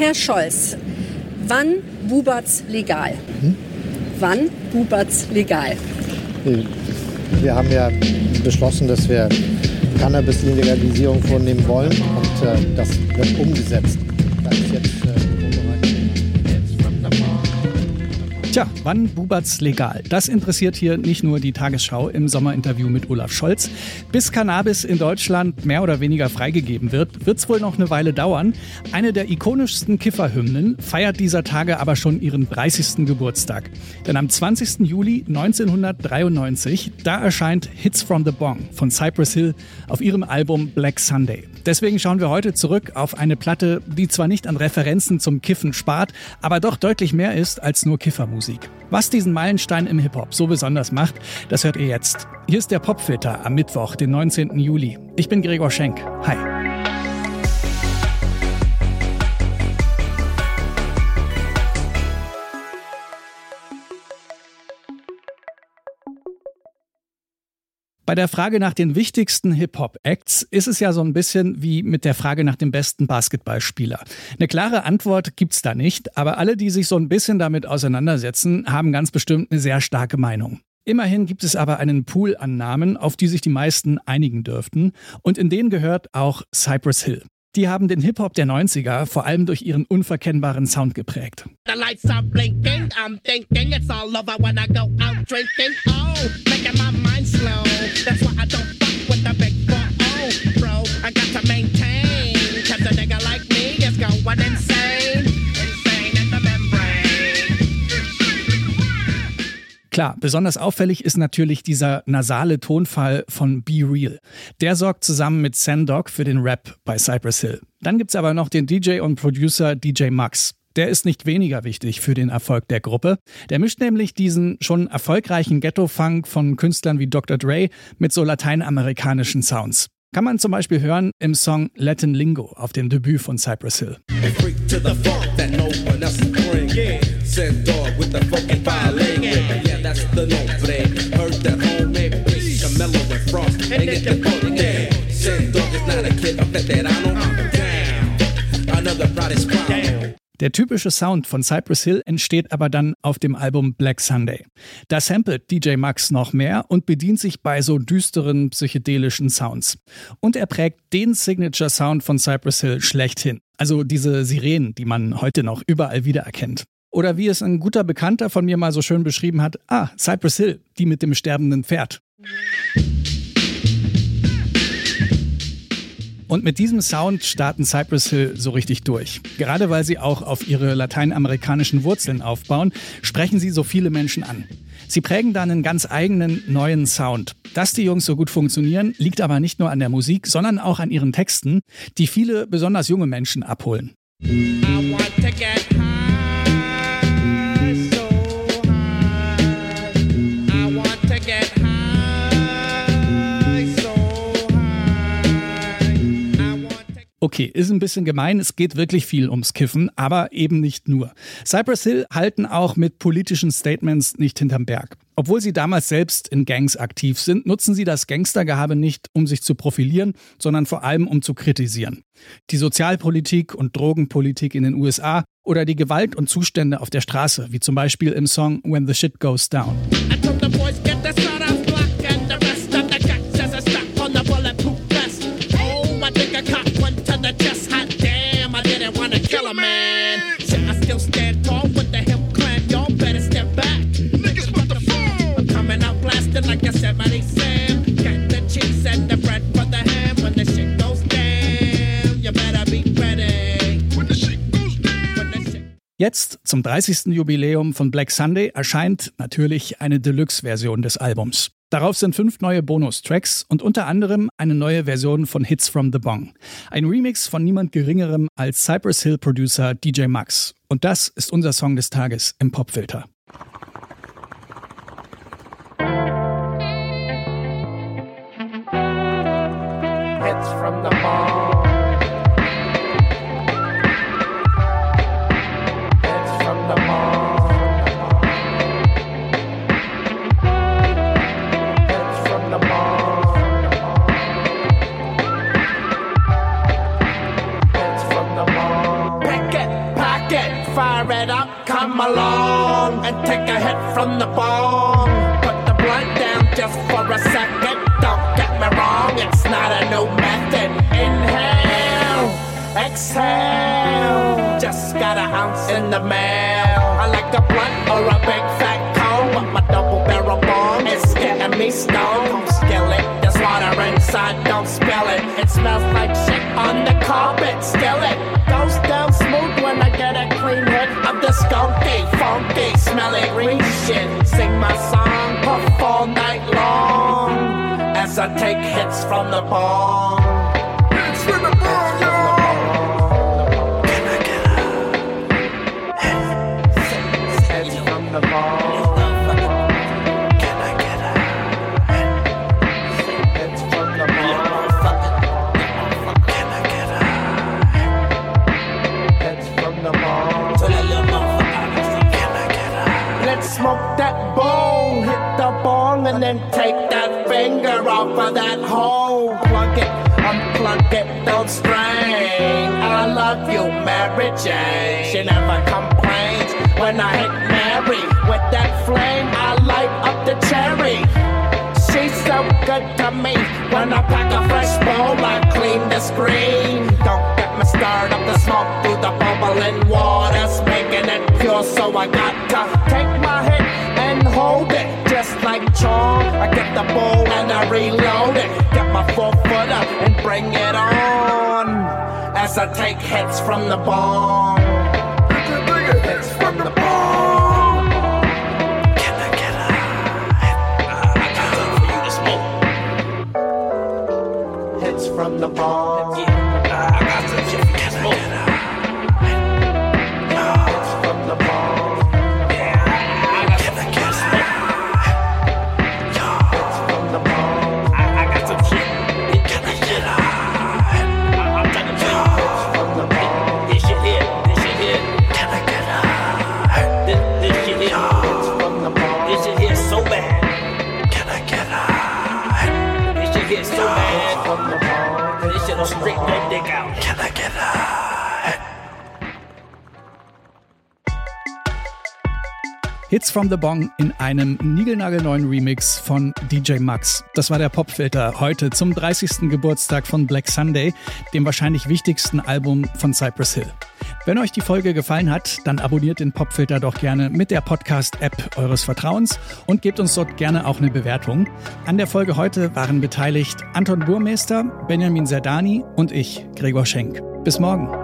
Herr Scholz, wann bubert's legal? Hm? Wann bubert's legal? Wir haben ja beschlossen, dass wir Cannabis-Legalisierung vornehmen wollen und äh, das wird umgesetzt. Das ist jetzt Tja, wann bubert's legal? Das interessiert hier nicht nur die Tagesschau im Sommerinterview mit Olaf Scholz. Bis Cannabis in Deutschland mehr oder weniger freigegeben wird, wird's wohl noch eine Weile dauern. Eine der ikonischsten Kifferhymnen feiert dieser Tage aber schon ihren 30. Geburtstag. Denn am 20. Juli 1993, da erscheint Hits from the Bong von Cypress Hill auf ihrem Album Black Sunday. Deswegen schauen wir heute zurück auf eine Platte, die zwar nicht an Referenzen zum Kiffen spart, aber doch deutlich mehr ist als nur Kiffermusik. Was diesen Meilenstein im Hip-Hop so besonders macht, das hört ihr jetzt. Hier ist der Popfilter am Mittwoch, den 19. Juli. Ich bin Gregor Schenk. Hi. Bei der Frage nach den wichtigsten Hip-Hop-Acts ist es ja so ein bisschen wie mit der Frage nach dem besten Basketballspieler. Eine klare Antwort gibt's da nicht, aber alle, die sich so ein bisschen damit auseinandersetzen, haben ganz bestimmt eine sehr starke Meinung. Immerhin gibt es aber einen Pool an Namen, auf die sich die meisten einigen dürften, und in den gehört auch Cypress Hill. Die haben den Hip-Hop der 90er vor allem durch ihren unverkennbaren Sound geprägt. The lights are blinking, I'm thinking it's all over when I go out drinking. Oh, Klar, besonders auffällig ist natürlich dieser nasale Tonfall von Be Real. Der sorgt zusammen mit Sandog für den Rap bei Cypress Hill. Dann gibt's aber noch den DJ und Producer DJ Max. Der ist nicht weniger wichtig für den Erfolg der Gruppe. Der mischt nämlich diesen schon erfolgreichen Ghetto-Funk von Künstlern wie Dr. Dre mit so lateinamerikanischen Sounds. Kann man zum Beispiel hören im Song Latin Lingo auf dem Debüt von Cypress Hill. Der typische Sound von Cypress Hill entsteht aber dann auf dem Album Black Sunday. Da samplet DJ Max noch mehr und bedient sich bei so düsteren psychedelischen Sounds. Und er prägt den Signature Sound von Cypress Hill schlechthin. Also diese Sirenen, die man heute noch überall wiedererkennt. Oder wie es ein guter Bekannter von mir mal so schön beschrieben hat, ah, Cypress Hill, die mit dem sterbenden Pferd. Und mit diesem Sound starten Cypress Hill so richtig durch. Gerade weil sie auch auf ihre lateinamerikanischen Wurzeln aufbauen, sprechen sie so viele Menschen an. Sie prägen dann einen ganz eigenen neuen Sound. Dass die Jungs so gut funktionieren, liegt aber nicht nur an der Musik, sondern auch an ihren Texten, die viele besonders junge Menschen abholen. Okay, ist ein bisschen gemein, es geht wirklich viel ums Kiffen, aber eben nicht nur. Cypress Hill halten auch mit politischen Statements nicht hinterm Berg. Obwohl sie damals selbst in Gangs aktiv sind, nutzen sie das Gangstergehabe nicht, um sich zu profilieren, sondern vor allem um zu kritisieren. Die Sozialpolitik und Drogenpolitik in den USA oder die Gewalt und Zustände auf der Straße, wie zum Beispiel im Song When the Shit Goes Down. Jetzt, zum 30. Jubiläum von Black Sunday, erscheint natürlich eine Deluxe-Version des Albums. Darauf sind fünf neue Bonustracks und unter anderem eine neue Version von Hits from the Bong. Ein Remix von niemand Geringerem als Cypress Hill Producer DJ Max. Und das ist unser Song des Tages im Popfilter. Hits from the Bong. From the bong. Put the blunt down just for a second. Don't get me wrong, it's not a new method. Inhale, exhale. Just got an ounce in the mail. I like a blunt or a big fat cone, but my double barrel bong is getting me stoned. Skillet, there's water inside, don't spill it. It smells like shit on the carpet. Still it I take hits from the bong. Finger off of that hole. Plug it, unplug it, don't strain. I love you, Mary Jane. She never complains when I hit Mary with that flame. I light up the cherry. She's so good to me. When I pack a fresh bowl, I clean the screen. Don't get me stirred up the smoke through the bubbling waters, making it pure. So I got to take my hit hold it, just like chalk. I get the ball and I reload it. Get my four footer and bring it on as I take hits from the bong. Hits from the bong. Can I a got for you to smoke. Hits from the. Yeah, I got. Hits from the Bong in einem niegelnagelneuen Remix von DJ Max. Das war der Popfilter heute zum 30. Geburtstag von Black Sunday, dem wahrscheinlich wichtigsten Album von Cypress Hill. Wenn euch die Folge gefallen hat, dann abonniert den Popfilter doch gerne mit der Podcast-App eures Vertrauens und gebt uns dort gerne auch eine Bewertung. An der Folge heute waren beteiligt Anton Burmeister, Benjamin Serdani und ich, Gregor Schenk. Bis morgen.